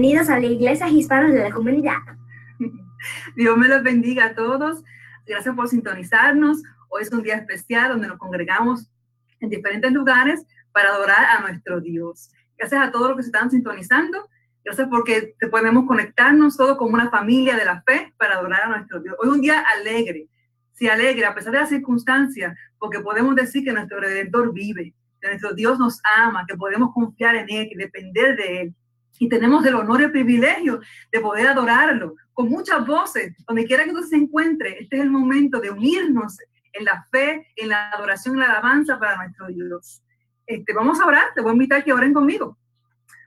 bienvenidos a la Iglesia Hispanos de la Comunidad. Dios me los bendiga a todos. Gracias por sintonizarnos. Hoy es un día especial donde nos congregamos en diferentes lugares para adorar a nuestro Dios. Gracias a todos los que se están sintonizando. Gracias porque podemos conectarnos todos como una familia de la fe para adorar a nuestro Dios. Hoy es un día alegre. Se alegra a pesar de las circunstancias, porque podemos decir que nuestro Redentor vive, que nuestro Dios nos ama, que podemos confiar en Él y depender de Él. Y tenemos el honor y el privilegio de poder adorarlo con muchas voces, donde quiera que usted se encuentre. Este es el momento de unirnos en la fe, en la adoración, en la alabanza para nuestro Dios. Este, vamos a orar, te voy a invitar a que oren conmigo.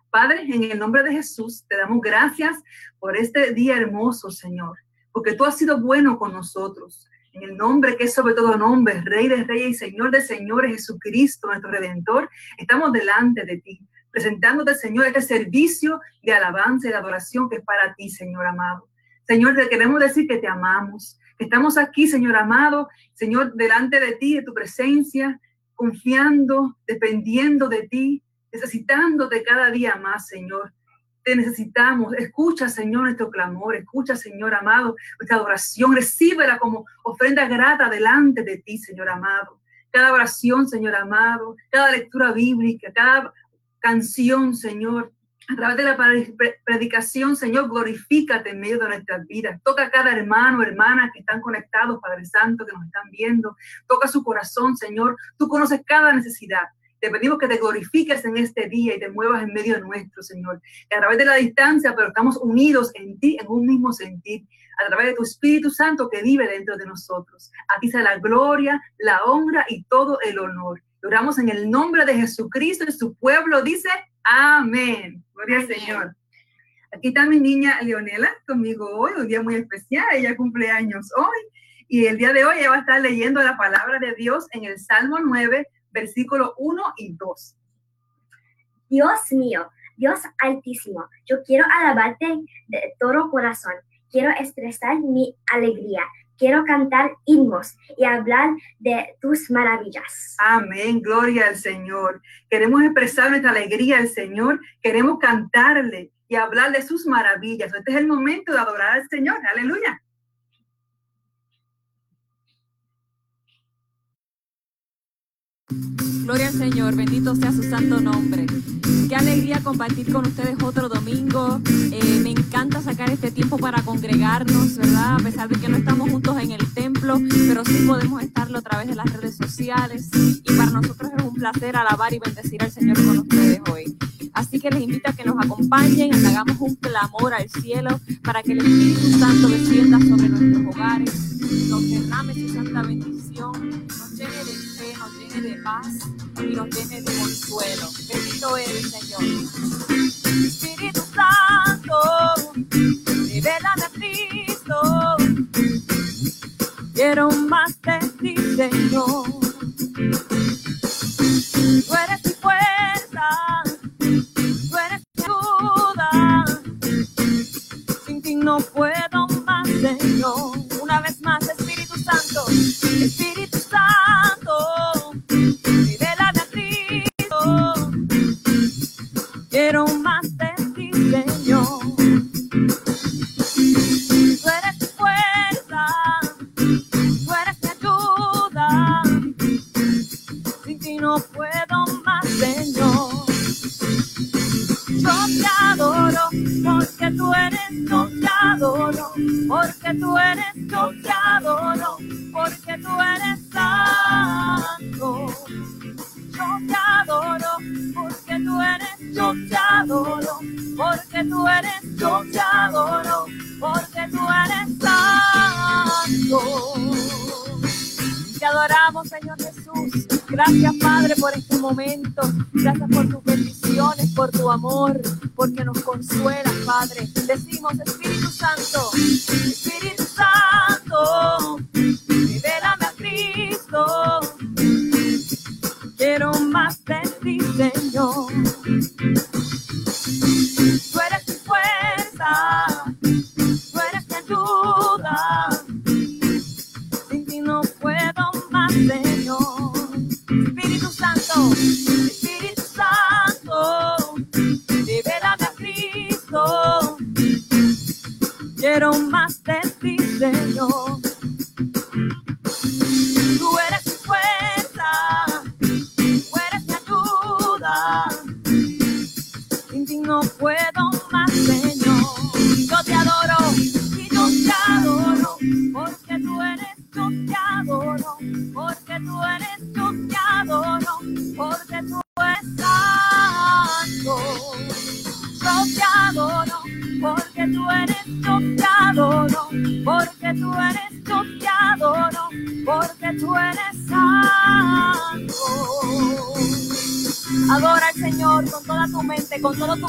Padre, en el nombre de Jesús, te damos gracias por este día hermoso, Señor, porque tú has sido bueno con nosotros. En el nombre que es sobre todo nombre, Rey de Reyes y Señor de Señores, Jesucristo, nuestro Redentor, estamos delante de ti, presentándote, Señor, este servicio de alabanza y de adoración que es para ti, Señor amado. Señor, te queremos decir que te amamos, que estamos aquí, Señor amado, Señor, delante de ti, de tu presencia, confiando, dependiendo de ti, necesitándote cada día más, Señor. te necesitamos. Escucha, Señor, nuestro clamor. Escucha, Señor amado, nuestra adoración. Recíbela como ofrenda grata delante de ti, Señor amado. Cada oración, Señor amado, cada lectura bíblica, cada canción, Señor, a través de la predicación, Señor, glorifícate en medio de nuestras vidas. Toca a cada hermano, hermana que están conectados, Padre Santo, que nos están viendo. Toca su corazón, Señor. Tú conoces cada necesidad. Te pedimos que te glorifiques en este día y te muevas en medio de nuestro, Señor. a través de la distancia, pero estamos unidos en ti, en un mismo sentir, a través de tu Espíritu Santo que vive dentro de nosotros. A ti sea la gloria, la honra y todo el honor. Oramos en el nombre de Jesucristo y su pueblo dice amén. Gloria al Señor. Aquí está mi niña Leonela conmigo hoy, un día muy especial. Ella cumple años hoy. Y el día de hoy ella va a estar leyendo la palabra de Dios en el Salmo 9, versículo 1 y 2. Dios mío, Dios altísimo, yo quiero alabarte de todo corazón, quiero expresar mi alegría, quiero cantar himnos y hablar de tus maravillas. Amén, gloria al Señor. Queremos expresar nuestra alegría al Señor, queremos cantarle y hablar de sus maravillas. Este es el momento de adorar al Señor, aleluya. Gloria al Señor, bendito sea su santo nombre. Qué alegría compartir con ustedes otro domingo. Eh, me encanta sacar este tiempo para congregarnos, ¿verdad? A pesar de que no estamos juntos en el templo, pero sí podemos estarlo a través de las redes sociales. Y para nosotros es un placer alabar y bendecir al Señor con ustedes hoy. Así que les invito a que nos acompañen, hagamos un clamor al cielo para que el Espíritu Santo descienda sobre nuestros hogares, nos derrame su santa bendición, llene de paz y nos llene de consuelo. Bendito eres, Señor. Espíritu Santo, revélame a Cristo. Quiero más de ti, Señor.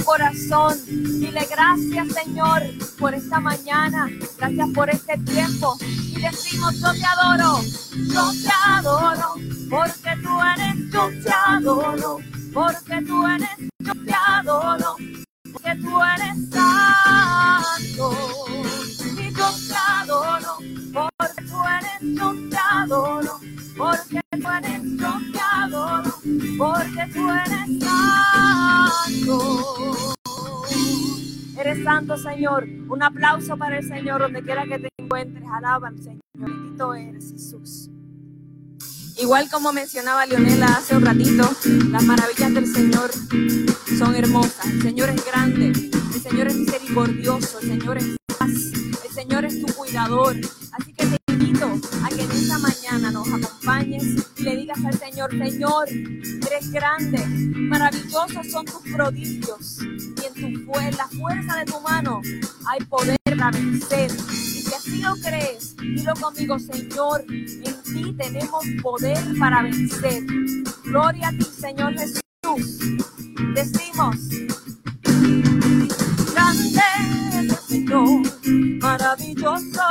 Corazón. Dile gracias, Señor, por esta mañana. Gracias por este tiempo. Y decimos, yo te adoro, yo te adoro, el Señor donde quiera que te encuentres. Alaba al Señor. Bendito eres Jesús. Igual como mencionaba Leonela hace un ratito, las maravillas del Señor son hermosas. El Señor es grande, el Señor es misericordioso, el Señor es paz, el Señor es tu cuidador. Así que a que en esta mañana nos acompañes y le digas al Señor, Señor, eres grande, maravillosos son tus prodigios y en tu la fuerza de tu mano hay poder para vencer si así lo crees, dilo conmigo, Señor, en ti tenemos poder para vencer. Gloria a ti, Señor Jesús. Decimos, grande Señor, maravilloso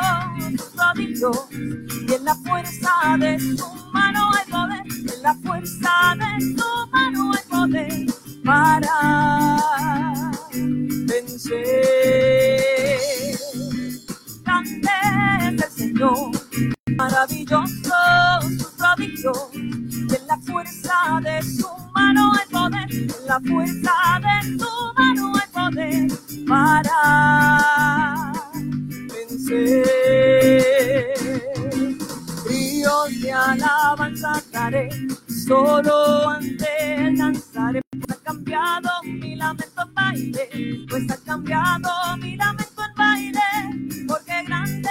prodigios, y en la fuerza de su mano hay poder, en la fuerza de su mano hay poder para vencer. Grande es el Señor, maravilloso su prodigio, y en la fuerza de su mano hay poder, en la fuerza de su alabanza daré, solo ante él danzaré, pues ha cambiado mi lamento en baile, pues ha cambiado mi lamento en baile, porque grande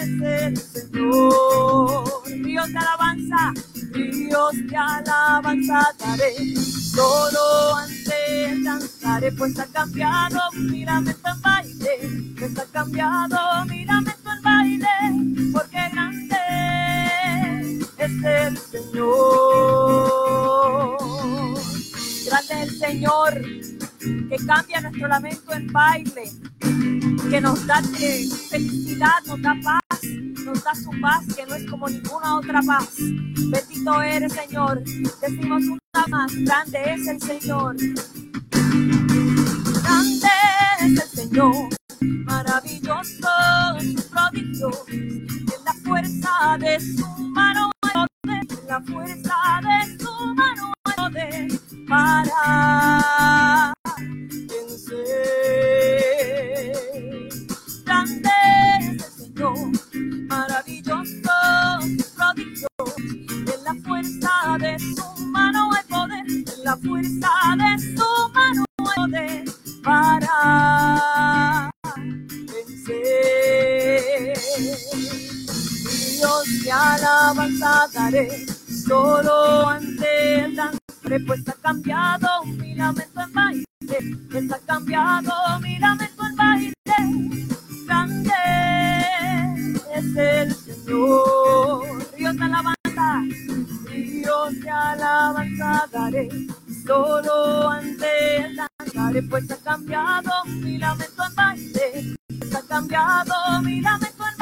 es el Señor. Ríos de alabanza, ríos de alabanza daré, solo ante él danzaré, pues ha cambiado mi lamento en baile, pues ha cambiado mi Señor que cambia nuestro lamento en baile, que nos da eh, felicidad, nos da paz, nos da su paz que no es como ninguna otra paz. Bendito eres, Señor. Decimos una más, grande es el Señor. Grande es el Señor, maravilloso su prodigio, en la fuerza de su mano en la fuerza de su mano para vencer. Grande es el Señor, maravilloso prodigio, en la fuerza de su mano hay poder, en la fuerza de su mano hay poder para vencer. Dios te alabanza daré, solo ante el pues ha cambiado. Mi lamento en baile, pues ha cambiado. Mi lamento en baile, grande es el Señor. Dios te alabanza, Dios te alabanza daré, solo ante el danzaré, pues ha cambiado. Mi lamento en baile, pues ha cambiado. Mi lamento en baile,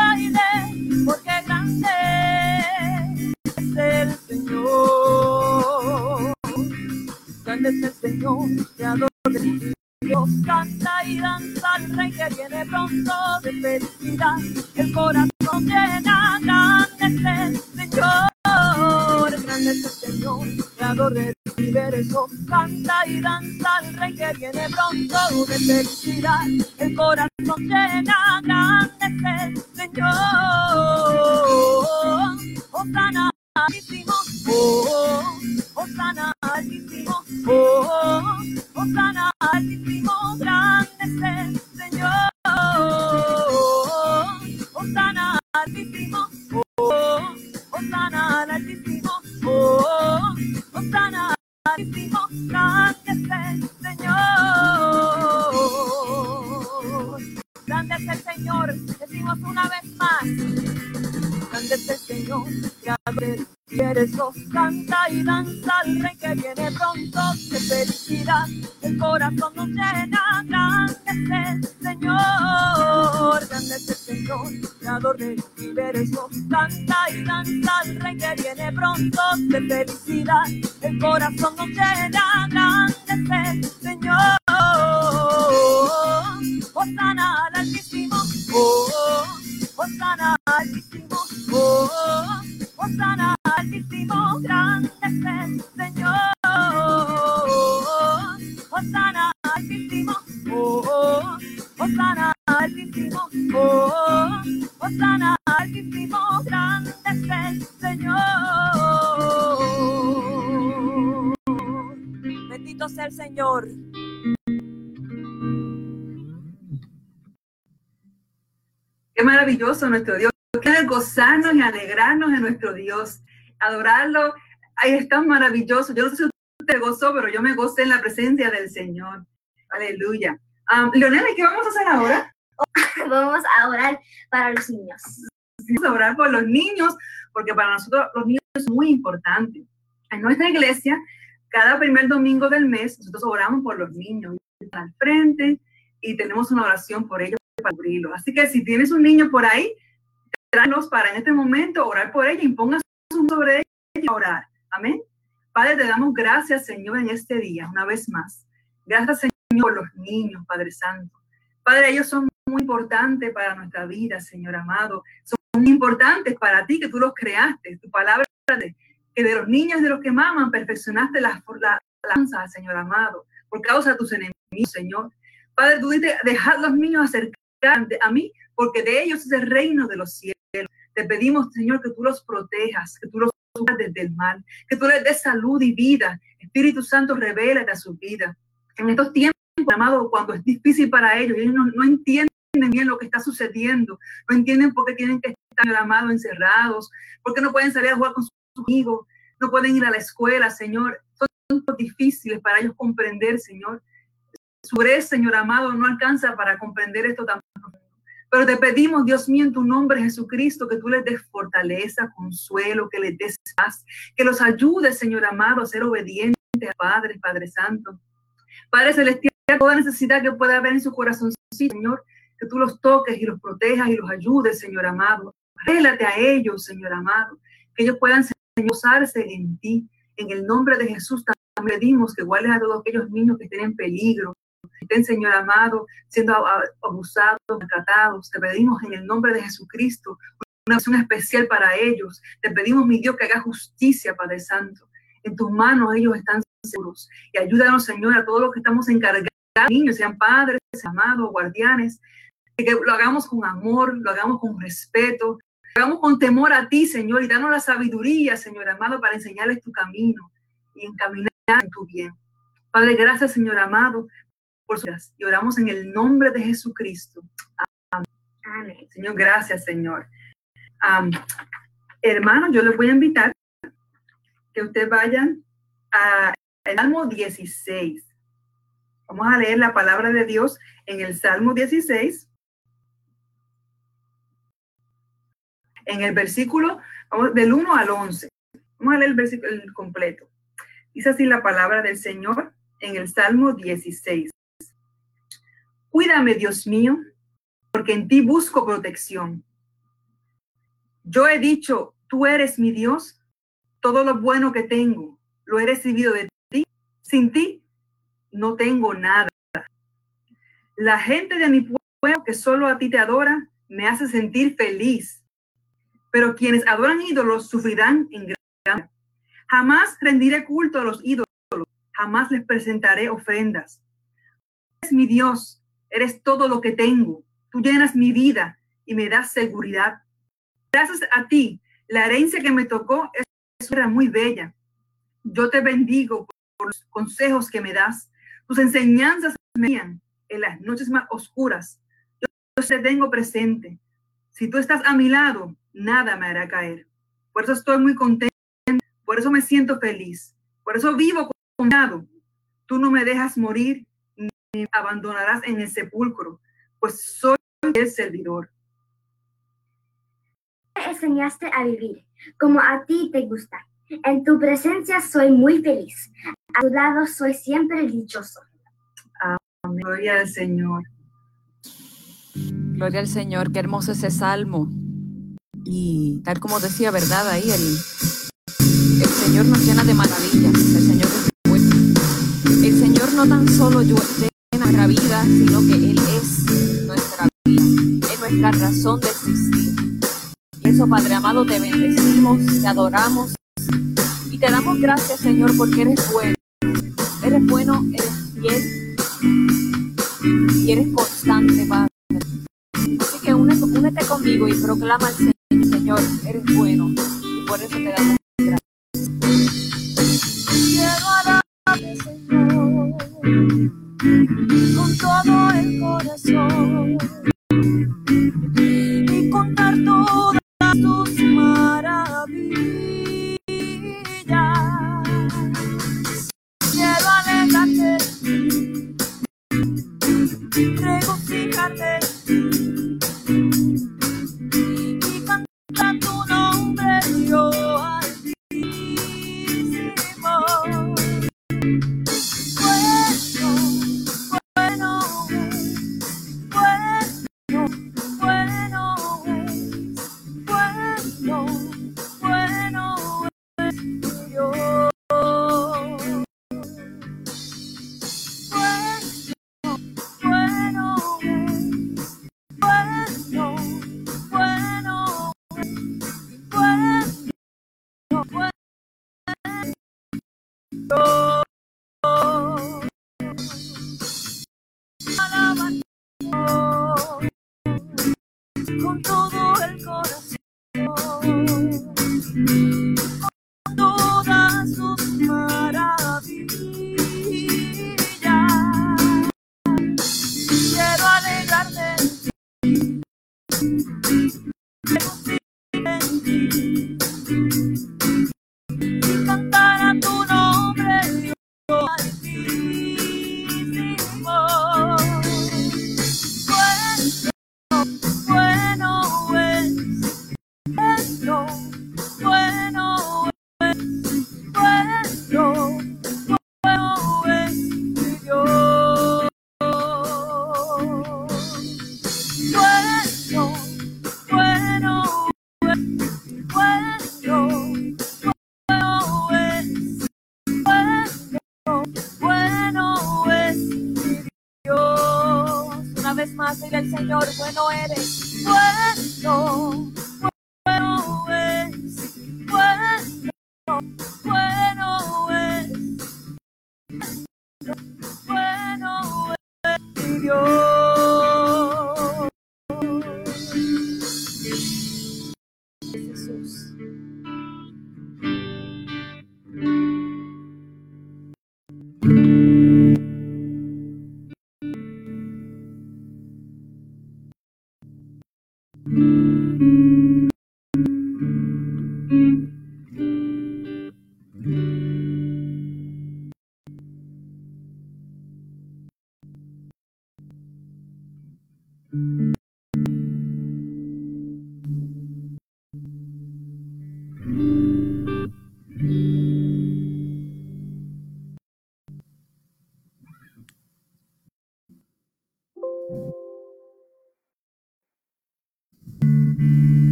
es el Señor, creador de Dios canta y danza al rey que viene pronto de felicidad. El corazón llena, grande es el Señor. Grande es el Señor, creador de universo. Canta y danza al rey que viene pronto de felicidad. El corazón llena, grande es el Señor. Osana altísimo, oh, Osana altísimo, oh, Osana altísimo, grande es el Señor. Osana altísimo, oh, Osana altísimo, oh, Osana altísimo, grande es el Señor. Grande es el Señor, decimos una vez más. Grande es el Señor, que abre Quieres canta y danza al rey que viene pronto de felicidad. El corazón nos llena, grande es el Señor, grande es el Señor, creador del universo. Canta y danza al rey que viene pronto de felicidad. El corazón nos llena, grande es el Señor. Osana al altísimo, oh, oh, oh. Osana maravilloso nuestro Dios. Quiere gozarnos y alegrarnos en nuestro Dios. Adorarlo. Ahí es tan maravilloso. Yo no sé si usted te gozó, pero yo me gocé en la presencia del Señor. Aleluya. Um, Leonela, ¿qué vamos a hacer ahora? Vamos a orar para los niños. Vamos a orar por los niños, porque para nosotros los niños es muy importante. En nuestra iglesia, cada primer domingo del mes, nosotros oramos por los niños. Al frente y tenemos una oración por ellos para cubrirlos. Así que si tienes un niño por ahí, tráenos para en este momento orar por ella y pongas sobre ella y orar. Amén. Padre, te damos gracias, Señor, en este día, una vez más. Gracias, Señor, por los niños, Padre Santo. Padre, ellos son muy importantes para nuestra vida, Señor amado. Son muy importantes para ti que tú los creaste. Tu palabra de que de los niños de los que maman perfeccionaste la, la, la Señor amado, por causa de tus enemigos, Señor. Padre, tú dices, dejad los niños a mí, porque de ellos es el reino de los cielos. Te pedimos, Señor, que tú los protejas, que tú los desde el mal, que tú les des salud y vida. Espíritu Santo, revélate a su vida. En estos tiempos, amado, cuando es difícil para ellos, ellos no, no entienden bien lo que está sucediendo, no entienden por qué tienen que estar, amado, encerrados, por qué no pueden salir a jugar con sus amigos, no pueden ir a la escuela, Señor. Son difíciles para ellos comprender, Señor. Vez, Señor amado, no alcanza para comprender esto tan. Pero te pedimos, Dios mío, en tu nombre, Jesucristo, que tú les des fortaleza, consuelo, que les des paz, que los ayudes, Señor amado, a ser obedientes a Padre, Padre Santo. Padre Celestial, toda necesidad que pueda haber en su corazón, Señor, que tú los toques y los protejas y los ayudes, Señor amado. Rélate a ellos, Señor amado, que ellos puedan gozarse en ti. En el nombre de Jesús también pedimos que guardes a todos aquellos niños que estén en peligro, estén, Señor amado, siendo abusados, tratados. Te pedimos en el nombre de Jesucristo una acción especial para ellos. Te pedimos, mi Dios, que haga justicia, Padre Santo. En tus manos ellos están seguros. Y ayúdanos, Señor, a todos los que estamos encargados, niños, sean padres, amados, guardianes, que lo hagamos con amor, lo hagamos con respeto, hagamos con temor a ti, Señor, y danos la sabiduría, Señor amado, para enseñarles tu camino y encaminar en tu bien. Padre, gracias, Señor amado, por sus y oramos en el nombre de Jesucristo. Amén. Señor, gracias, Señor. Um, hermanos, yo les voy a invitar que ustedes vayan a el Salmo 16. Vamos a leer la palabra de Dios en el Salmo 16. En el versículo vamos, del 1 al 11. Vamos a leer el versículo el completo. Dice así la palabra del Señor en el Salmo 16. Cuídame, Dios mío, porque en ti busco protección. Yo he dicho, tú eres mi Dios, todo lo bueno que tengo lo he recibido de ti. Sin ti no tengo nada. La gente de mi pueblo que solo a ti te adora me hace sentir feliz. Pero quienes adoran ídolos sufrirán en gran. Jamás rendiré culto a los ídolos, jamás les presentaré ofrendas. Es mi Dios, eres todo lo que tengo. Tú llenas mi vida y me das seguridad. Gracias a ti, la herencia que me tocó es muy bella. Yo te bendigo por los consejos que me das. Tus enseñanzas me guían en las noches más oscuras. Yo te tengo presente. Si tú estás a mi lado, nada me hará caer. Por eso estoy muy contento. Por eso me siento feliz. Por eso vivo confiado. Tú no me dejas morir me abandonarás en el sepulcro, pues soy el servidor. Me enseñaste a vivir como a ti te gusta. En tu presencia soy muy feliz. A tu lado soy siempre dichoso. Amén. Gloria al Señor. Gloria al Señor. Qué hermoso ese salmo. Y tal como decía, ¿verdad? Ahí el, el Señor nos llena de maravillas. El Señor es bueno. El Señor no tan solo llena nuestra vida, sino que Él es nuestra vida. Es nuestra razón de existir. Y eso, Padre amado, te bendecimos, te adoramos y te damos gracias, Señor, porque eres bueno. Eres bueno, eres fiel y eres constante, Padre. Así que únete conmigo y proclama al Señor, Señor, eres bueno y por eso te damos gracias. Con todo el corazón. Y contar todas tus maravillas. Quiero alejarte, regocijarte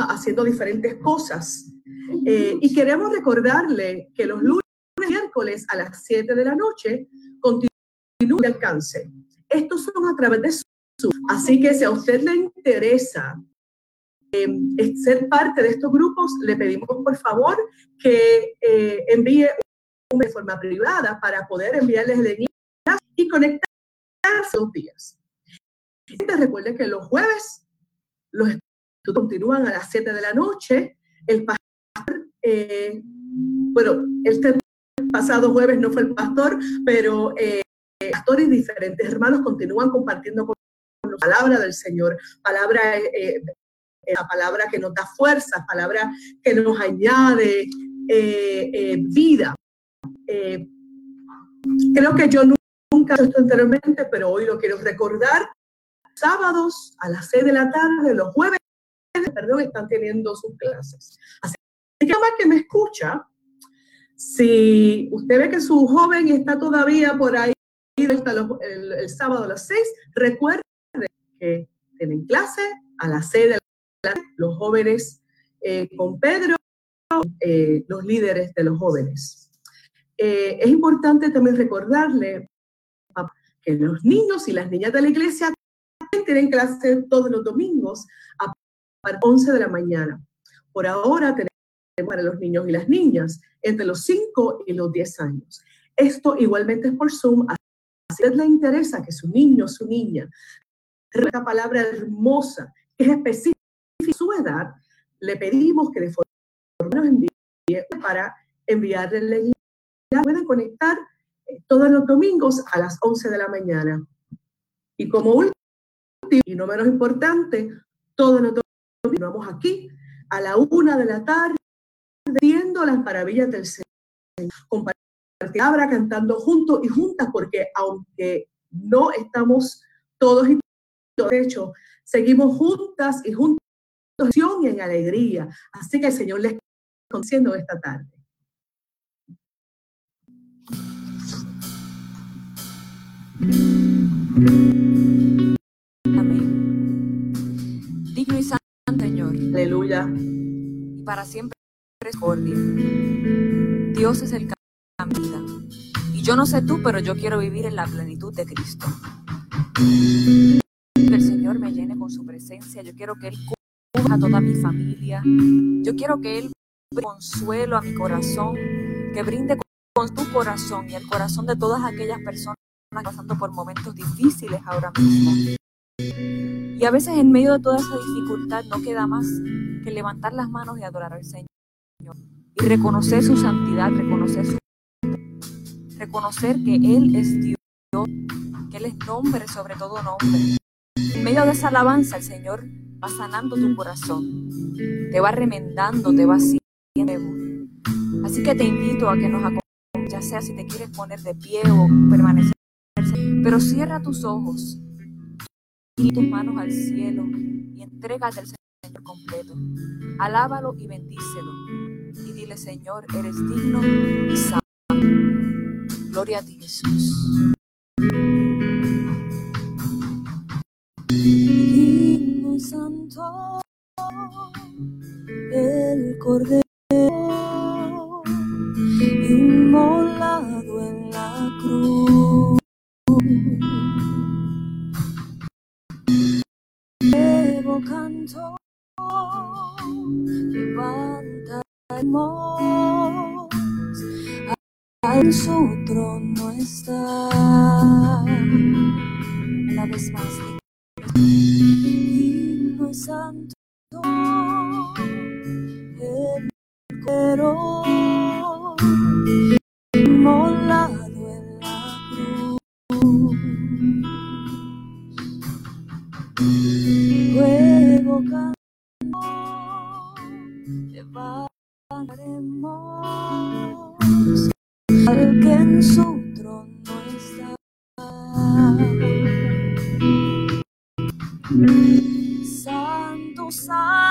haciendo diferentes cosas eh, y queremos recordarle que los lunes y miércoles a las 7 de la noche continúa el alcance. Estos son a través de Zoom, así que si a usted le interesa eh, ser parte de estos grupos, le pedimos por favor que eh, envíe una de forma privada para poder enviarles el enlace y conectarse los días. Recuerden que los jueves los continúan a las 7 de la noche. El pastor, eh, bueno, este pasado jueves no fue el pastor, pero eh, pastores diferentes hermanos continúan compartiendo con la palabra del Señor, palabra, eh, la palabra que nos da fuerza, palabra que nos añade vida. creo que yo nunca he esto anteriormente, pero hoy lo quiero recordar sábados a las 6 de la tarde, los jueves, perdón, están teniendo sus clases. Así que más que me escucha, si usted ve que su joven está todavía por ahí hasta los, el, el, sábado a las 6, recuerde que tienen clase a las 6 de la tarde, los jóvenes eh, con Pedro, eh, los líderes de los jóvenes. Eh, es importante también recordarle que los niños y las niñas de la iglesia tienen clase todos los domingos a las 11 de la mañana. Por ahora tenemos para los niños y las niñas entre los 5 y los 10 años. Esto igualmente es por Zoom, a usted le interesa que su niño, su niña, esta palabra hermosa, que es específica de su edad, le pedimos que de forma nos envíe para enviarle el link. Pueden conectar eh, todos los domingos a las 11 de la mañana. Y como último, y no menos importante, todos los domingos vamos aquí a la una de la tarde, viendo las maravillas del Señor, compartiendo palabra, cantando juntos y juntas, porque aunque no estamos todos y de hecho, seguimos juntas y juntos y en alegría. Así que el Señor les concediendo esta tarde. Aleluya. Y para siempre. Dios es el vida. Y yo no sé tú, pero yo quiero vivir en la plenitud de Cristo. Que el Señor me llene con su presencia. Yo quiero que Él cubra a toda mi familia. Yo quiero que Él consuelo a mi corazón, que brinde con tu corazón y el corazón de todas aquellas personas pasando por momentos difíciles ahora mismo. Y a veces en medio de toda esa dificultad no queda más que levantar las manos y adorar al Señor. Y reconocer su santidad, reconocer su reconocer que Él es Dios, que Él es nombre sobre todo nombre. En medio de esa alabanza, el Señor va sanando tu corazón, te va remendando, te va haciendo. Así que te invito a que nos acompañes, ya sea si te quieres poner de pie o permanecer, pero cierra tus ojos y tus manos al cielo y entrégate al Señor completo. Alábalo y bendícelo. Y dile, Señor, eres digno y santo. Gloria a ti, Jesús. Digno y santo, el Cordero canto, levanta el en su trono está. Una vez más, y santo, su trono está. Santo, santo,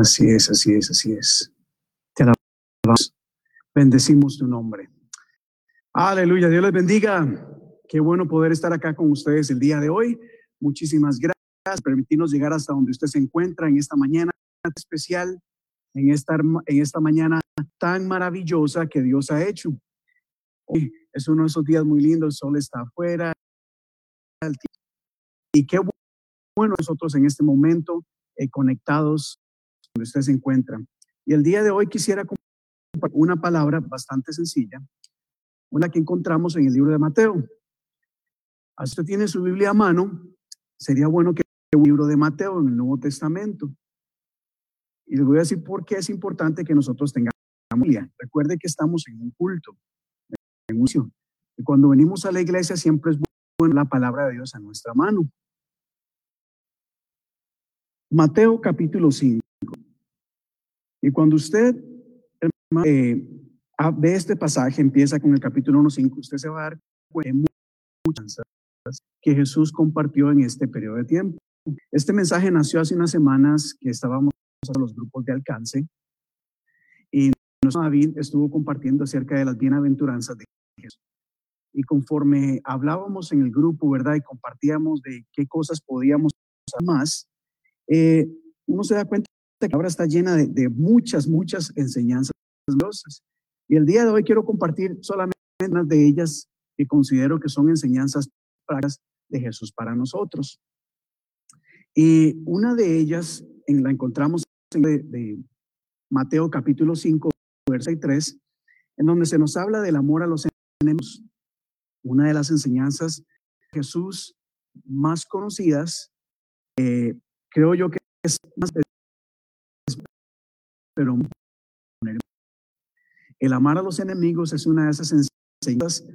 Así es, así es, así es. Te alabamos. Bendecimos tu nombre. Aleluya, Dios les bendiga. Qué bueno poder estar acá con ustedes el día de hoy. Muchísimas gracias por permitirnos llegar hasta donde usted se encuentra en esta mañana especial, en esta, en esta mañana tan maravillosa que Dios ha hecho. Hoy es uno de esos días muy lindos, el sol está afuera. Y qué bueno nosotros en este momento eh, conectados donde usted se encuentra. Y el día de hoy quisiera compartir una palabra bastante sencilla, una que encontramos en el libro de Mateo. Usted tiene su Biblia a mano, sería bueno que un libro de Mateo en el Nuevo Testamento. Y les voy a decir por qué es importante que nosotros tengamos Biblia. Recuerde que estamos en un culto, en un Y cuando venimos a la iglesia siempre es bueno la palabra de Dios a nuestra mano. Mateo capítulo 5. Y cuando usted eh, ve este pasaje, empieza con el capítulo 1.5, usted se va a dar cuenta de muchas que Jesús compartió en este periodo de tiempo. Este mensaje nació hace unas semanas que estábamos en los grupos de alcance y David estuvo compartiendo acerca de las bienaventuranzas de Jesús. Y conforme hablábamos en el grupo, ¿verdad? Y compartíamos de qué cosas podíamos usar más, eh, uno se da cuenta que ahora está llena de, muchas, muchas enseñanzas Y el día de hoy quiero compartir solamente unas de ellas que considero que son enseñanzas prácticas de Jesús para nosotros. Y una de ellas en, la encontramos en de, Mateo capítulo 5, verso 3, en donde se nos habla del amor a los enemigos. Una de las enseñanzas de Jesús más conocidas, eh, creo yo que es más, pero el amar a los enemigos es una de esas enseñanzas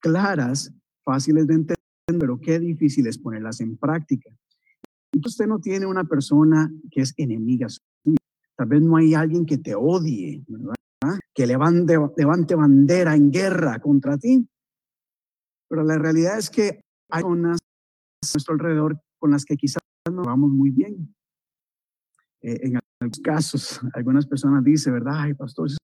claras, fáciles de entender, pero qué difícil es ponerlas en práctica. Usted no tiene una persona que es enemiga suya. Tal vez no hay alguien que te odie, ¿verdad? que levante, levante bandera en guerra contra ti. Pero la realidad es que hay personas a nuestro alrededor con las que quizás no vamos muy bien. Eh, en algunos casos, algunas personas dicen, ¿verdad? Ay, pastor, es,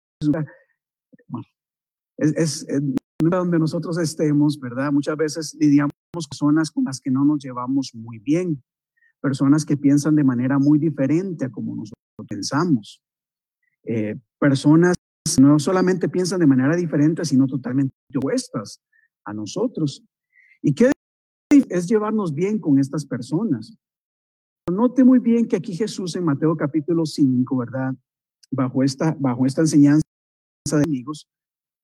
es, es, donde nosotros estemos, ¿verdad? Muchas veces lidiamos con personas con las que no nos llevamos muy bien, personas que piensan de manera muy diferente a como nosotros pensamos, eh, personas no solamente piensan de manera diferente, sino totalmente opuestas a nosotros. ¿Y qué es llevarnos bien con estas personas? Note muy bien que aquí Jesús en Mateo capítulo 5, ¿verdad? Bajo esta, bajo esta enseñanza de amigos,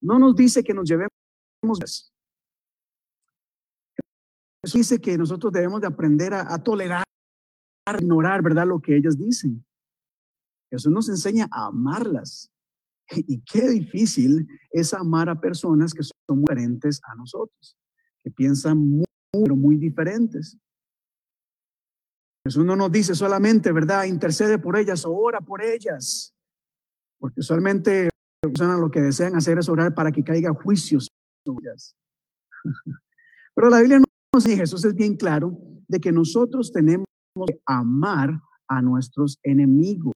no nos dice que nos llevemos. Jesús dice que nosotros debemos de aprender a, tolerar, a ignorar, ¿verdad? Lo que ellas dicen. Jesús nos enseña a amarlas. Y qué difícil es amar a personas que son diferentes a nosotros, que piensan muy, muy diferentes. Jesús no nos dice solamente, ¿verdad? Intercede por ellas o ora por ellas. Porque usualmente lo que desean hacer es orar para que caiga juicios sobre ellas. Pero la Biblia no nos dice, Jesús es bien claro, de que nosotros tenemos que amar a nuestros enemigos.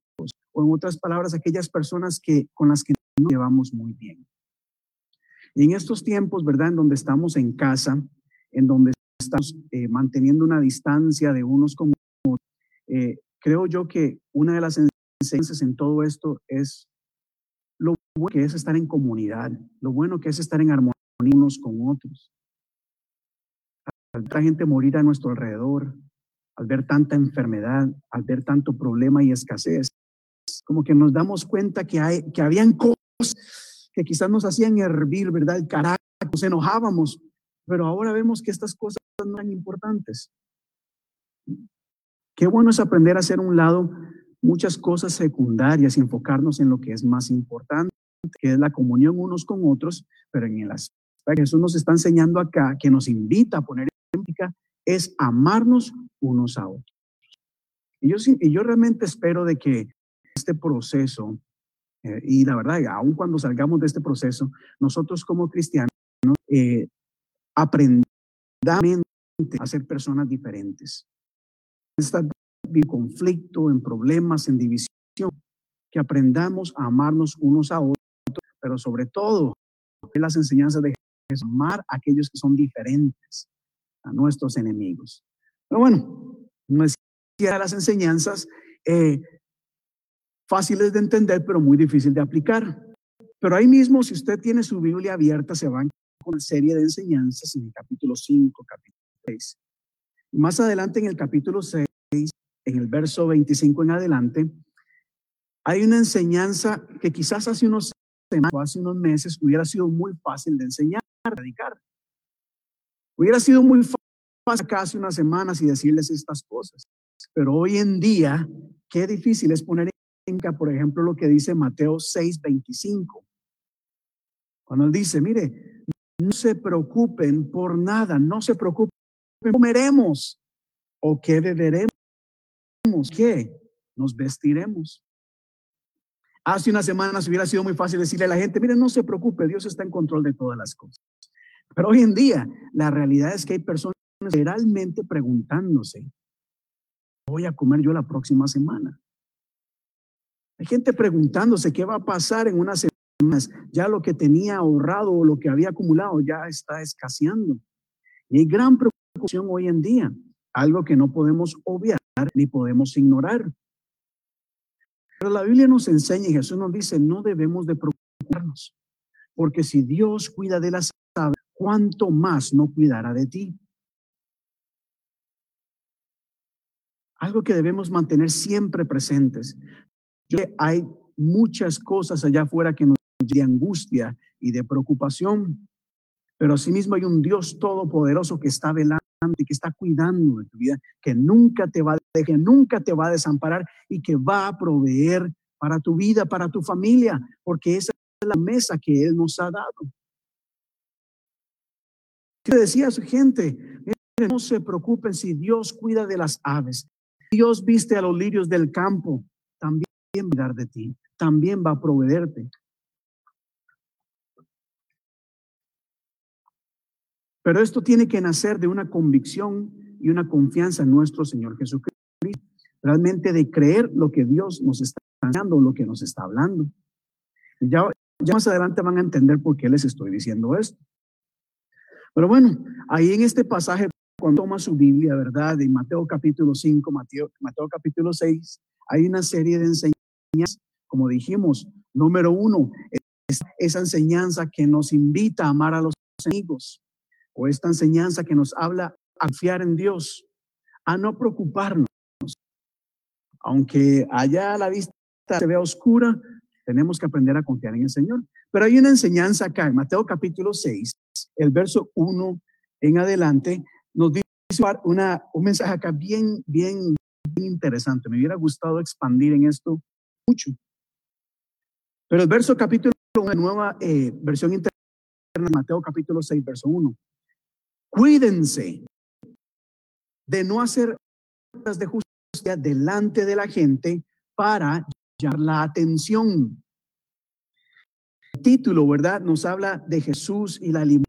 O en otras palabras, aquellas personas que, con las que no llevamos muy bien. Y en estos tiempos, ¿verdad? En donde estamos en casa, en donde estamos eh, manteniendo una distancia de unos con eh, creo yo que una de las enseñanzas en todo esto es lo bueno que es estar en comunidad, lo bueno que es estar en armonía unos con otros. Al ver gente morir a nuestro alrededor, al ver tanta enfermedad, al ver tanto problema y escasez, como que nos damos cuenta que, hay, que habían cosas que quizás nos hacían hervir, ¿verdad? El nos enojábamos, pero ahora vemos que estas cosas no eran importantes. Qué bueno es aprender a hacer un lado muchas cosas secundarias y enfocarnos en lo que es más importante, que es la comunión unos con otros, pero en el aspecto que Jesús nos está enseñando acá, que nos invita a poner en práctica, es amarnos unos a otros. Y yo, y yo realmente espero de que este proceso, eh, y la verdad, aun cuando salgamos de este proceso, nosotros como cristianos eh, aprendamos a ser personas diferentes en conflicto, en problemas, en división, que aprendamos a amarnos unos a otros, pero sobre todo, las enseñanzas de Jesús, amar a aquellos que son diferentes a nuestros enemigos. Pero bueno, no es las enseñanzas eh, fáciles de entender, pero muy difícil de aplicar. Pero ahí mismo, si usted tiene su Biblia abierta, se van con una serie de enseñanzas en el capítulo 5, capítulo 6. Más adelante en el capítulo 6, en el verso 25 en adelante, hay una enseñanza que quizás hace unos semanas o hace unos meses hubiera sido muy fácil de enseñar, predicar. Hubiera sido muy fácil hace unas semanas y decirles estas cosas. Pero hoy en día, qué difícil es poner en por ejemplo, lo que dice Mateo 6, 25. Cuando él dice, mire, no se preocupen por nada, no se preocupen, comeremos o qué beberemos, qué nos vestiremos. Hace unas semanas hubiera sido muy fácil decirle a la gente, mire, no se preocupe, Dios está en control de todas las cosas. Pero hoy en día, la realidad es que hay personas realmente preguntándose, voy a comer yo la próxima semana? Hay gente preguntándose qué va a pasar en unas semanas. Ya lo que tenía ahorrado o lo que había acumulado ya está escaseando. Y hay gran preocupación hoy en día, algo que no podemos obviar ni podemos ignorar. Pero la Biblia nos enseña y Jesús nos dice, no debemos de preocuparnos, porque si Dios cuida de las aves, ¿cuánto más no cuidará de ti? Algo que debemos mantener siempre presentes. Hay muchas cosas allá afuera que nos de angustia y de preocupación, pero asimismo hay un Dios todopoderoso que está velando y que está cuidando de tu vida, que nunca te va a dejar, nunca te va a desamparar y que va a proveer para tu vida, para tu familia, porque esa es la mesa que Él nos ha dado. ¿Qué decía su gente? No se preocupen si Dios cuida de las aves. Dios viste a los lirios del campo, también va a cuidar de ti, también va a proveerte. Pero esto tiene que nacer de una convicción y una confianza en nuestro Señor Jesucristo. Realmente de creer lo que Dios nos está dando, lo que nos está hablando. ya, ya más adelante van a entender por qué les estoy diciendo esto. Pero bueno, ahí en este pasaje, cuando toma su Biblia, ¿verdad? En Mateo capítulo 5, Mateo, Mateo capítulo 6, hay una serie de enseñanzas, como dijimos. Número uno, es esa enseñanza que nos invita a amar a los amigos o esta enseñanza que nos habla a confiar en Dios, a no preocuparnos. Aunque allá la vista se vea oscura, tenemos que aprender a confiar en el Señor. Pero hay una enseñanza acá en Mateo capítulo 6, el verso 1 en adelante, nos dice una, un mensaje acá bien, bien, interesante. Me hubiera gustado expandir en esto mucho. Pero el verso capítulo, una nueva eh, versión interna, Mateo capítulo 6, verso 1. Cuídense de no hacer de justicia delante de la gente para llamar la atención. El título, ¿verdad? Nos habla de Jesús y la limón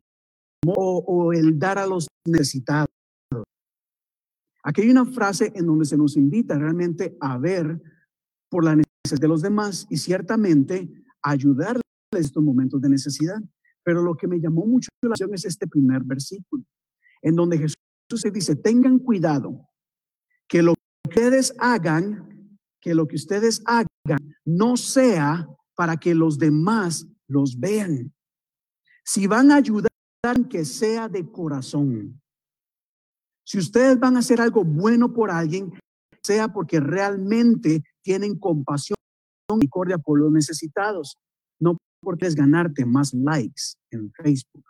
o, el dar a los necesitados. Aquí hay una frase en donde se nos invita realmente a ver por la necesidad de los demás y ciertamente ayudarles en estos momentos de necesidad. Pero lo que me llamó mucho la atención es este primer versículo, en donde Jesús se dice, tengan cuidado que lo que ustedes hagan, que lo que ustedes hagan no sea para que los demás los vean. Si van a ayudar, que sea de corazón. Si ustedes van a hacer algo bueno por alguien, sea porque realmente tienen compasión y misericordia por los necesitados, no porque es ganarte más likes en Facebook,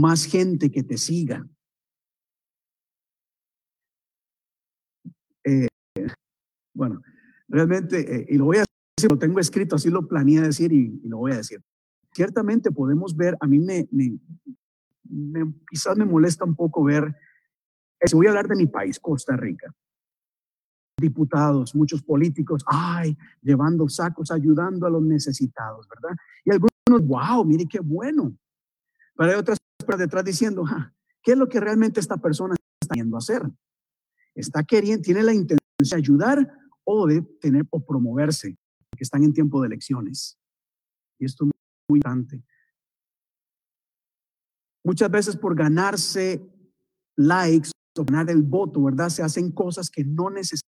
más gente que te siga. Eh, bueno, realmente, eh, y lo voy a decir, lo tengo escrito, así lo planeé decir y, lo voy a decir. Ciertamente podemos ver, a mí me, me, quizás me molesta un poco ver, si voy a hablar de mi país, Costa Rica, diputados, muchos políticos, ay, llevando sacos, ayudando a los necesitados, ¿verdad? Y algunos, wow, mire qué bueno. Pero hay otras personas detrás diciendo, ¿qué es lo que realmente esta persona está queriendo hacer? Está queriendo, tiene la intención de ayudar o de tener o promoverse. porque están en tiempo de elecciones. Y esto es muy importante. Muchas veces por ganarse likes o ganar el voto, ¿verdad? Se hacen cosas que no necesariamente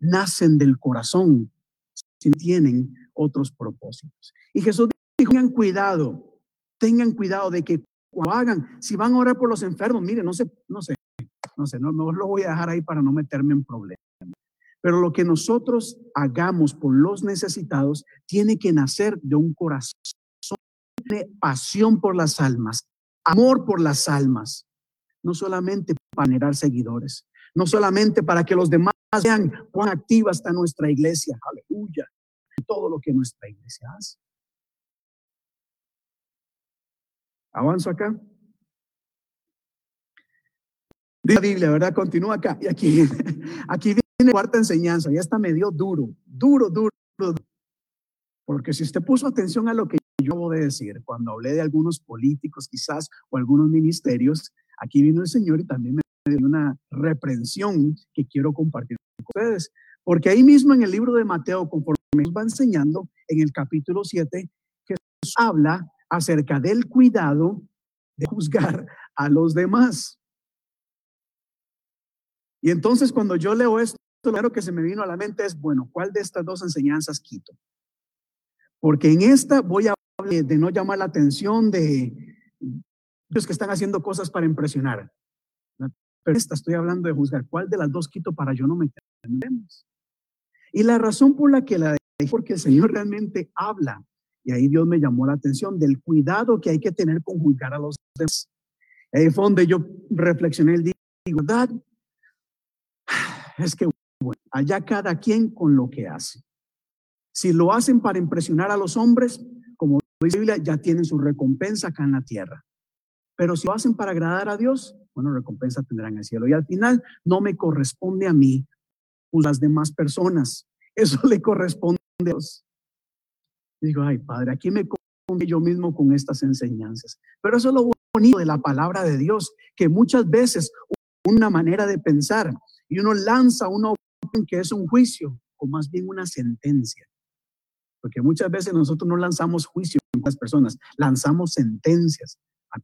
nacen del corazón, sino tienen otros propósitos. Y Jesús dijo, tengan cuidado, tengan cuidado de que cuando hagan, si van a orar por los enfermos, miren, no sé, no sé, no sé, no, no lo voy a dejar ahí para no meterme en problemas. Pero lo que nosotros hagamos por los necesitados tiene que nacer de un corazón, de pasión por las almas, amor por las almas, no solamente para generar seguidores, no solamente para que los demás vean cuán activa está nuestra iglesia, aleluya, todo lo que nuestra iglesia hace. Avanzo acá. Dice la Biblia, ¿verdad? Continúa acá. Y aquí, aquí viene cuarta enseñanza. Ya está medio duro, duro, duro, duro. Porque si usted puso atención a lo que yo voy a decir, cuando hablé de algunos políticos quizás o algunos ministerios, aquí vino el Señor y también me dio una reprensión que quiero compartir con ustedes. Porque ahí mismo en el libro de Mateo, conforme nos va enseñando, en el capítulo 7, Jesús habla acerca del cuidado de juzgar a los demás. Y entonces cuando yo leo esto, lo primero que se me vino a la mente es, bueno, ¿cuál de estas dos enseñanzas quito? Porque en esta voy a hablar de no llamar la atención de los que están haciendo cosas para impresionar. Pero esta estoy hablando de juzgar. ¿Cuál de las dos quito para yo no me entendemos? Y la razón por la que la es porque el Señor realmente habla. Y ahí Dios me llamó la atención del cuidado que hay que tener con juzgar a los demás. Ahí fue donde yo reflexioné el día. ¿verdad? Es que, bueno, allá cada quien con lo que hace. Si lo hacen para impresionar a los hombres, como dice la Biblia, ya tienen su recompensa acá en la tierra. Pero si lo hacen para agradar a Dios, bueno, recompensa tendrán en el cielo. Y al final no me corresponde a mí las demás personas. Eso le corresponde a Dios. Digo, ay, Padre, aquí me corresponde yo mismo con estas enseñanzas. Pero eso es lo bonito de la palabra de Dios, que muchas veces una manera de pensar y uno lanza una opinión que es un juicio o más bien una sentencia. Porque muchas veces nosotros no lanzamos juicio en las personas, lanzamos sentencias a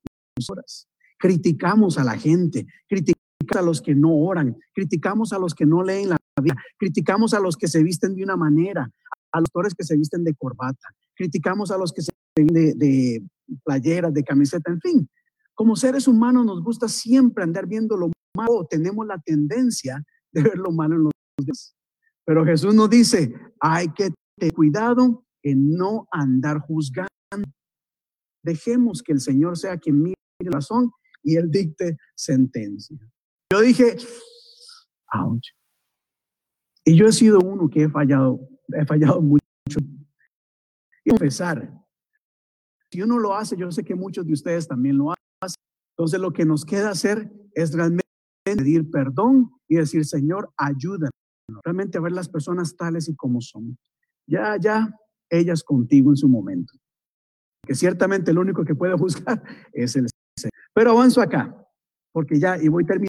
horas. Criticamos a la gente, criticamos a los que no oran, criticamos a los que no leen la Biblia, criticamos a los que se visten de una manera, a los actores que se visten de corbata, criticamos a los que se visten de, de playeras, de camiseta, en fin. Como seres humanos nos gusta siempre andar viendo lo malo, tenemos la tendencia de ver lo malo en los demás. Pero Jesús nos dice, hay que tener cuidado en no andar juzgando. Dejemos que el Señor sea quien mire la razón y él dicte sentencia. Yo dije, ouch. Y yo he sido uno que he fallado, he fallado mucho. Y confesar, si uno lo hace, yo sé que muchos de ustedes también lo hacen. Entonces lo que nos queda hacer es realmente pedir perdón y decir, Señor, ayúdanos realmente a ver las personas tales y como son. Ya, ya, ellas contigo en su momento. Que ciertamente el único que puede juzgar es el. Pero avanzo acá, porque ya, y voy terminando.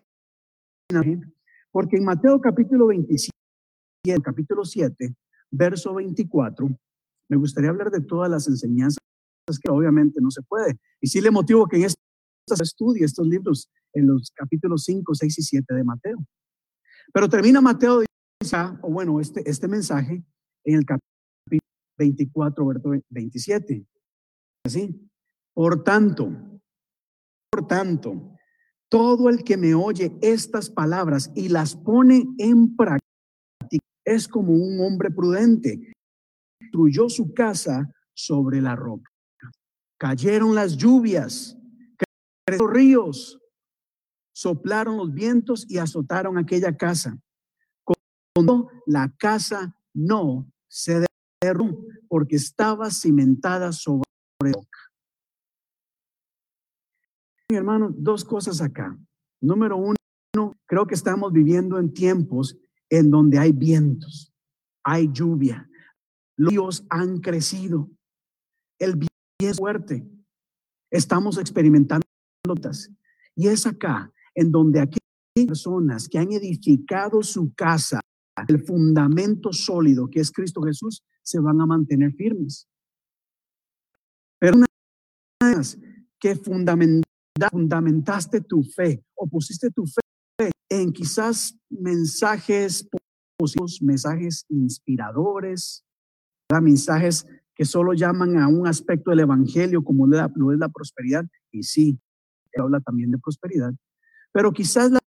Porque en Mateo capítulo 27, capítulo 7, verso 24, me gustaría hablar de todas las enseñanzas que obviamente no se puede. Y sí le motivo que en estos estudie estos libros en los capítulos 5, 6 y 7 de Mateo. Pero termina Mateo, o bueno, este, este mensaje en el capítulo 24, verso 27. Así. Por tanto, por tanto, todo el que me oye estas palabras y las pone en práctica es como un hombre prudente. Construyó su casa sobre la roca. Cayeron las lluvias, cayeron los ríos, soplaron los vientos y azotaron aquella casa. Cuando la casa no se derrumbó porque estaba cimentada sobre roca. Mi hermano, dos cosas acá. Número uno, creo que estamos viviendo en tiempos en donde hay vientos, hay lluvia, los ríos han crecido, el viento es fuerte, estamos experimentando y es acá en donde aquellas personas que han edificado su casa, el fundamento sólido que es Cristo Jesús, se van a mantener firmes. Pero una que fundamentaste tu fe o pusiste tu fe en quizás mensajes positivos, mensajes inspiradores, mensajes que solo llaman a un aspecto del evangelio como lo es la prosperidad, y sí, habla también de prosperidad, pero quizás las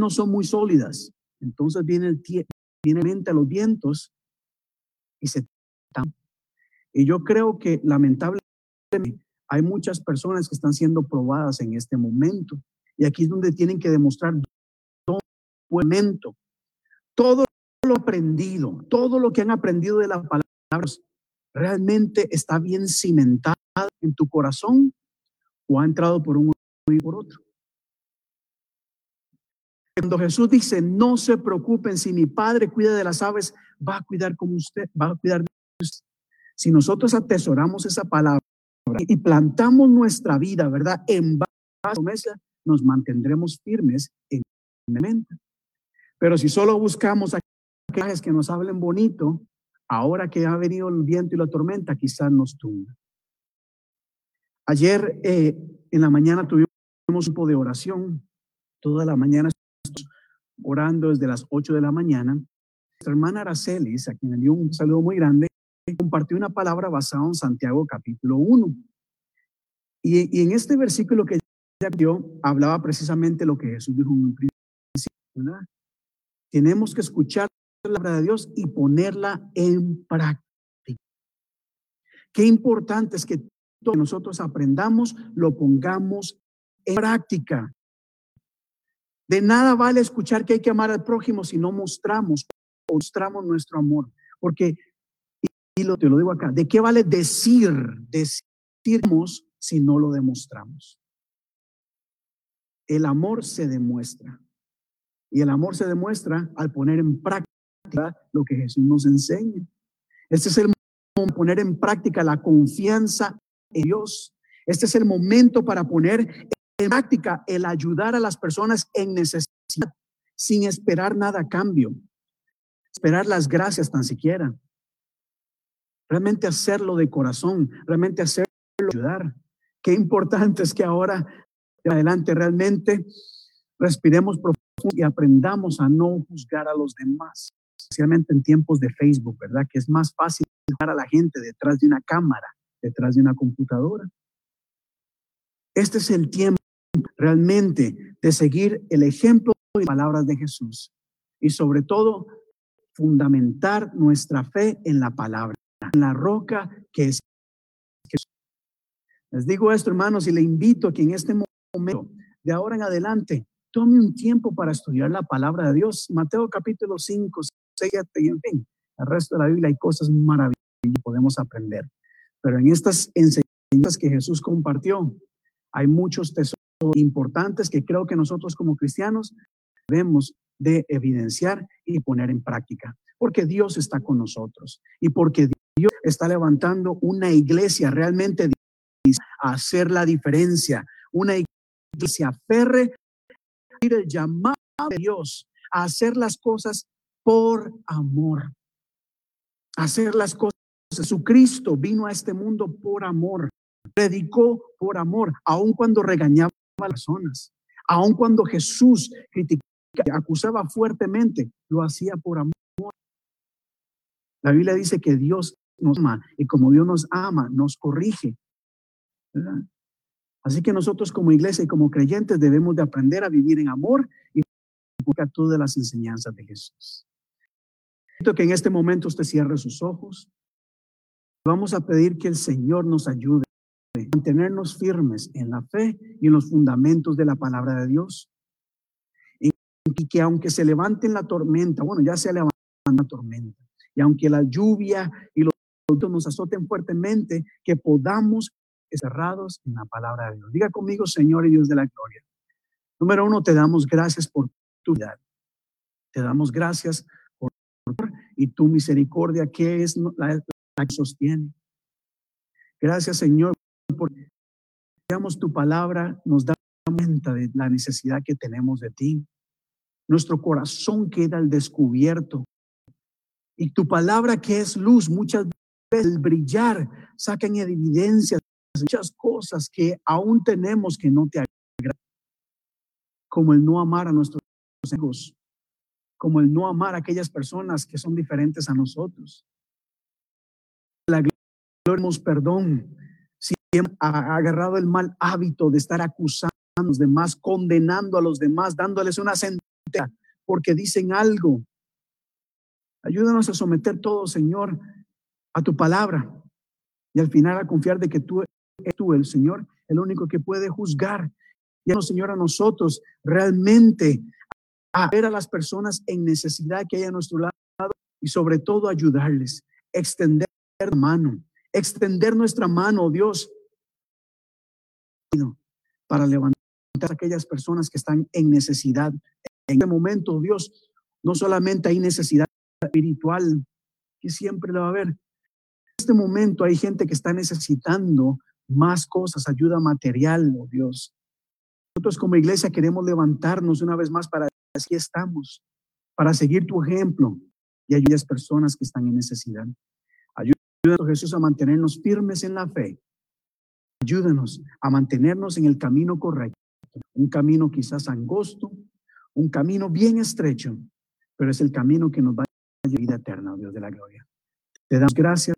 no son muy sólidas. Entonces viene el viene mente a los vientos y se y yo creo que lamentablemente hay muchas personas que están siendo probadas en este momento. Y aquí es donde tienen que demostrar todo momento, todo lo aprendido, todo lo que han aprendido de las palabras, realmente está bien cimentado en tu corazón o ha entrado por un y por otro. Cuando Jesús dice, no se preocupen, si mi Padre cuida de las aves, va a cuidar como usted, va a cuidar de usted. Si nosotros atesoramos esa palabra y plantamos nuestra vida, ¿verdad? En base a la promesa, nos mantendremos firmes en la mente. Pero si solo buscamos aquellas que nos hablen bonito, ahora que ha venido el viento y la tormenta, quizás nos tumba. Ayer eh, en la mañana tuvimos un tiempo de oración. Toda la mañana orando desde las 8 de la mañana. Nuestra hermana Aracelis, a quien le dio un saludo muy grande, compartió una palabra basada en Santiago capítulo 1. Y, en este versículo que ella dio, hablaba precisamente lo que Jesús dijo en un principio. Tenemos que escuchar la palabra de Dios y ponerla en práctica. Qué importante es que nosotros aprendamos, lo pongamos en práctica. De nada vale escuchar que hay que amar al prójimo si no mostramos, mostramos nuestro amor. Porque y lo, te lo digo acá, ¿de qué vale decir, decirnos si no lo demostramos? El amor se demuestra. Y el amor se demuestra al poner en práctica lo que Jesús nos enseña. Este es el momento poner en práctica la confianza en Dios. Este es el momento para poner en práctica el ayudar a las personas en necesidad sin esperar nada a cambio. Esperar las gracias tan siquiera realmente hacerlo de corazón, realmente hacerlo ayudar. Qué importante es que ahora, de adelante, realmente respiremos profundo y aprendamos a no juzgar a los demás, especialmente en tiempos de Facebook, ¿verdad? Que es más fácil juzgar a la gente detrás de una cámara, detrás de una computadora. Este es el tiempo realmente de seguir el ejemplo y palabras de Jesús y sobre todo fundamentar nuestra fe en la palabra la roca que es Jesús. Les digo esto, hermanos, y le invito a que en este momento, de ahora en adelante, tome un tiempo para estudiar la palabra de Dios. Mateo capítulo 5, 6 y en fin, el resto de la Biblia hay cosas maravillosas que podemos aprender. Pero en estas enseñanzas que Jesús compartió, hay muchos tesoros importantes que creo que nosotros como cristianos debemos de evidenciar y poner en práctica, porque Dios está con nosotros y porque está levantando una iglesia realmente a hacer la diferencia, una iglesia férrea, el llamado de Dios a hacer las cosas por amor, hacer las cosas. Jesucristo vino a este mundo por amor, predicó por amor, aun cuando regañaba a las personas, aun cuando Jesús criticaba, acusaba fuertemente, lo hacía por amor. La Biblia dice que Dios nos ama y como Dios nos ama, nos corrige. Así que nosotros como iglesia y como creyentes debemos de aprender a vivir en amor y todas las enseñanzas de Jesús. que en este momento usted cierre sus ojos. Vamos a pedir que el Señor nos ayude a mantenernos firmes en la fe y en los fundamentos de la palabra de Dios. Y que aunque se levante la tormenta, bueno, ya se levanta la tormenta, y aunque la lluvia y los nos azoten fuertemente, que podamos cerrados en la palabra de Dios. Diga conmigo, Señor y Dios de la gloria. Número uno, te damos gracias por tu vida. Te damos gracias por y tu misericordia que es la, que sostiene. Gracias, Señor, porque digamos tu palabra nos da cuenta de la necesidad que tenemos de ti. Nuestro corazón queda al descubierto. Y tu palabra que es luz muchas el brillar sacan evidencias muchas cosas que aún tenemos que no te agradan, como el no amar a nuestros hijos, como el no amar a aquellas personas que son diferentes a nosotros. La gloria, perdón, si ha agarrado el mal hábito de estar acusando a los demás, condenando a los demás, dándoles una sentencia porque dicen algo. Ayúdanos a someter todo, Señor, a tu palabra y al final a confiar de que tú eres tú, el Señor, el único que puede juzgar. Y Señor, a nosotros realmente a ver a las personas en necesidad que hay a nuestro lado y sobre todo ayudarles, extender la mano, extender nuestra mano, Dios, para levantar a aquellas personas que están en necesidad. En este momento, Dios, no solamente hay necesidad espiritual, que siempre la va a haber. Este momento hay gente que está necesitando más cosas, ayuda material, oh Dios. Nosotros como iglesia queremos levantarnos una vez más para así estamos, para seguir tu ejemplo y ayudar a las personas que están en necesidad. Ayúdanos, Jesús, a mantenernos firmes en la fe. Ayúdanos a mantenernos en el camino correcto, un camino quizás angosto, un camino bien estrecho, pero es el camino que nos va a llevar a vida eterna, oh Dios de la gloria. Te damos gracias,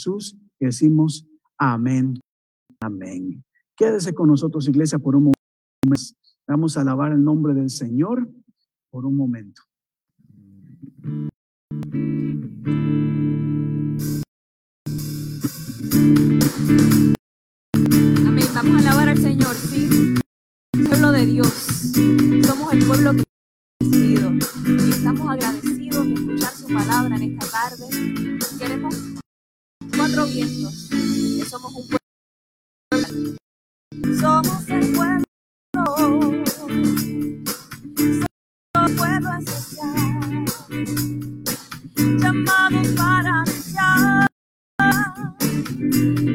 Jesús, decimos amén, amén. Quédese con nosotros, iglesia, por un momento. Vamos a alabar el nombre del Señor por un momento. Amén. Vamos a alabar al Señor, sí. Pueblo de Dios. Somos el pueblo que. Y estamos agradecidos de escuchar su palabra en esta tarde. Queremos cuatro vientos. Que somos un pueblo. Somos el pueblo. puedo especial, llamados para anunciar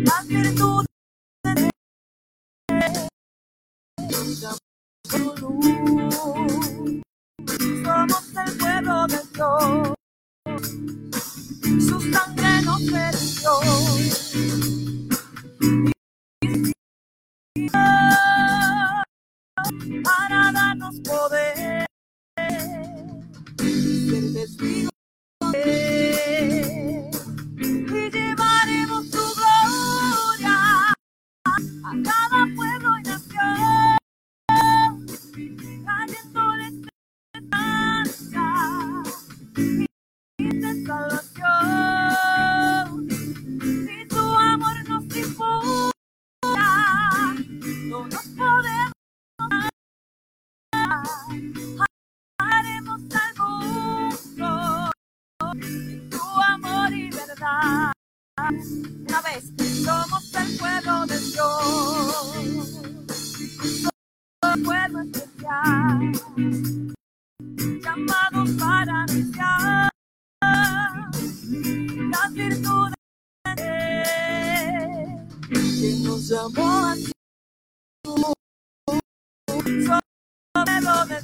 las virtudes de Somos el pueblo de Dios, su sangre nos perdió. Para darnos poder ser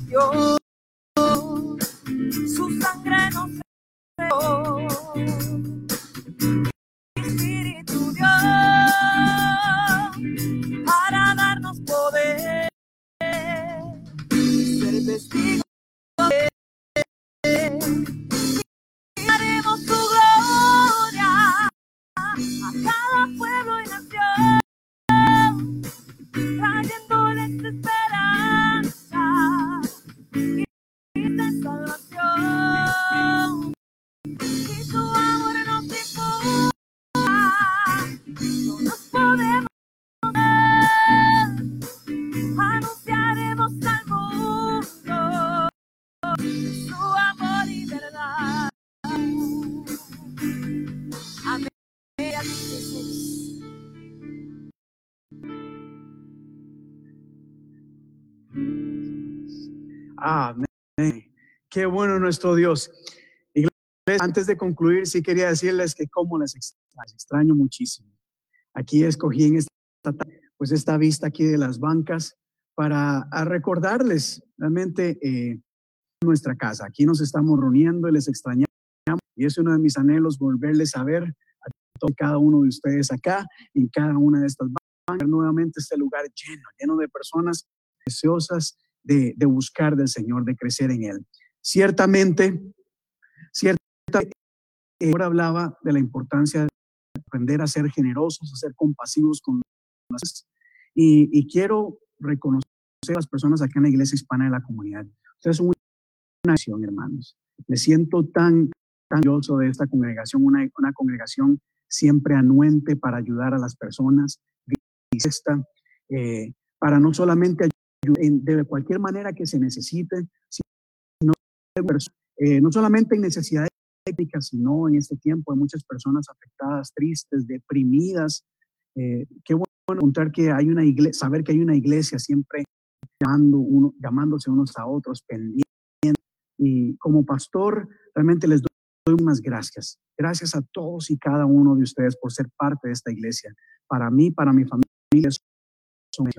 Dios su sangre nos creó. Espíritu Dios, para darnos poder, ser testigos Qué bueno nuestro Dios. Antes de concluir, sí quería decirles que cómo les extraño, muchísimo. Aquí escogí en esta, pues esta vista aquí de las bancas para a recordarles realmente eh, nuestra casa. Aquí nos estamos reuniendo y les extrañamos. Y es uno de mis anhelos volverles a ver todo, cada uno de ustedes acá, en cada una de estas bancas, nuevamente este lugar lleno, lleno de personas deseosas de, de buscar del Señor, de crecer en Él. Ciertamente, ciertamente, ahora hablaba de la importancia de aprender a ser generosos, a ser compasivos con las y, y quiero reconocer a las personas acá en la iglesia hispana de la comunidad. Ustedes son una nación, hermanos. Me siento tan, tan orgulloso de esta congregación, una, una congregación siempre anuente para ayudar a las personas, esta, eh, para no solamente ayudar en, de cualquier manera que se necesite, eh, no solamente en necesidades técnicas, sino en este tiempo hay muchas personas afectadas, tristes, deprimidas. Eh, qué bueno encontrar que hay una iglesia, saber que hay una iglesia siempre llamando uno, llamándose unos a otros, pendientes. Y como pastor, realmente les doy unas gracias. Gracias a todos y cada uno de ustedes por ser parte de esta iglesia. Para mí, para mi familia, es una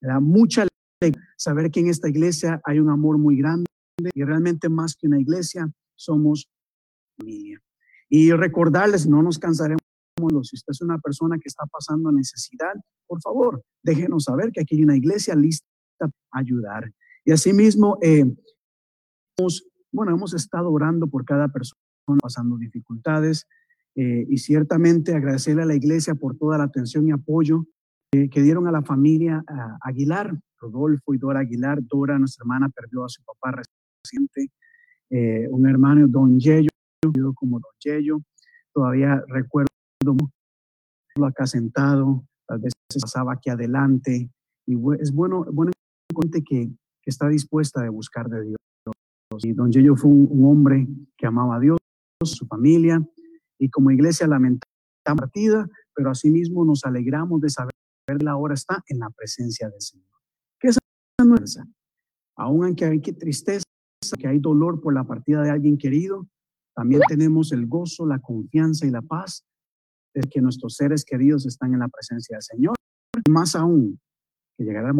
Me da mucha alegría saber que en esta iglesia hay un amor muy grande y realmente más que una iglesia, somos familia. Y recordarles, no nos cansaremos. Si usted es una persona que está pasando necesidad, por favor, déjenos saber que aquí hay una iglesia lista ayudar. Y asimismo, eh, hemos, bueno, hemos estado orando por cada persona pasando dificultades eh, y ciertamente agradecerle a la iglesia por toda la atención y apoyo que dieron a la familia Aguilar, Rodolfo y Dora Aguilar. Dora, nuestra hermana, perdió a su papá eh, un hermano, Don Yello, como Don Yello. Todavía recuerdo acá sentado, tal vez pasaba aquí adelante. Y es bueno, bueno que, que está dispuesta a buscar de Dios. Y don Yello fue un, hombre que amaba a Dios, su familia, y como iglesia lamentamos la partida, pero asimismo nos alegramos de saber que la hora está en la presencia del Señor. ¿Qué es nuestra? Aún aunque hay tristeza, que hay dolor por la partida de alguien querido, también tenemos el gozo, la confianza y la paz de que nuestros seres queridos están en la presencia del Señor. Más aún, que llegará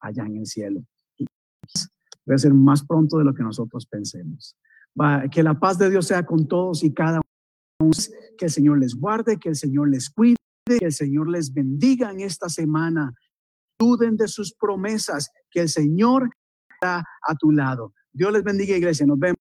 allá en el cielo. Debe ser más pronto de lo que nosotros pensemos. que la paz de Dios sea con todos y cada uno. Que el Señor les guarde, que el Señor les cuide, que el Señor les bendiga en esta semana. Duden de sus promesas, que el Señor está a tu lado. Dios les bendiga, iglesia. Nos vemos,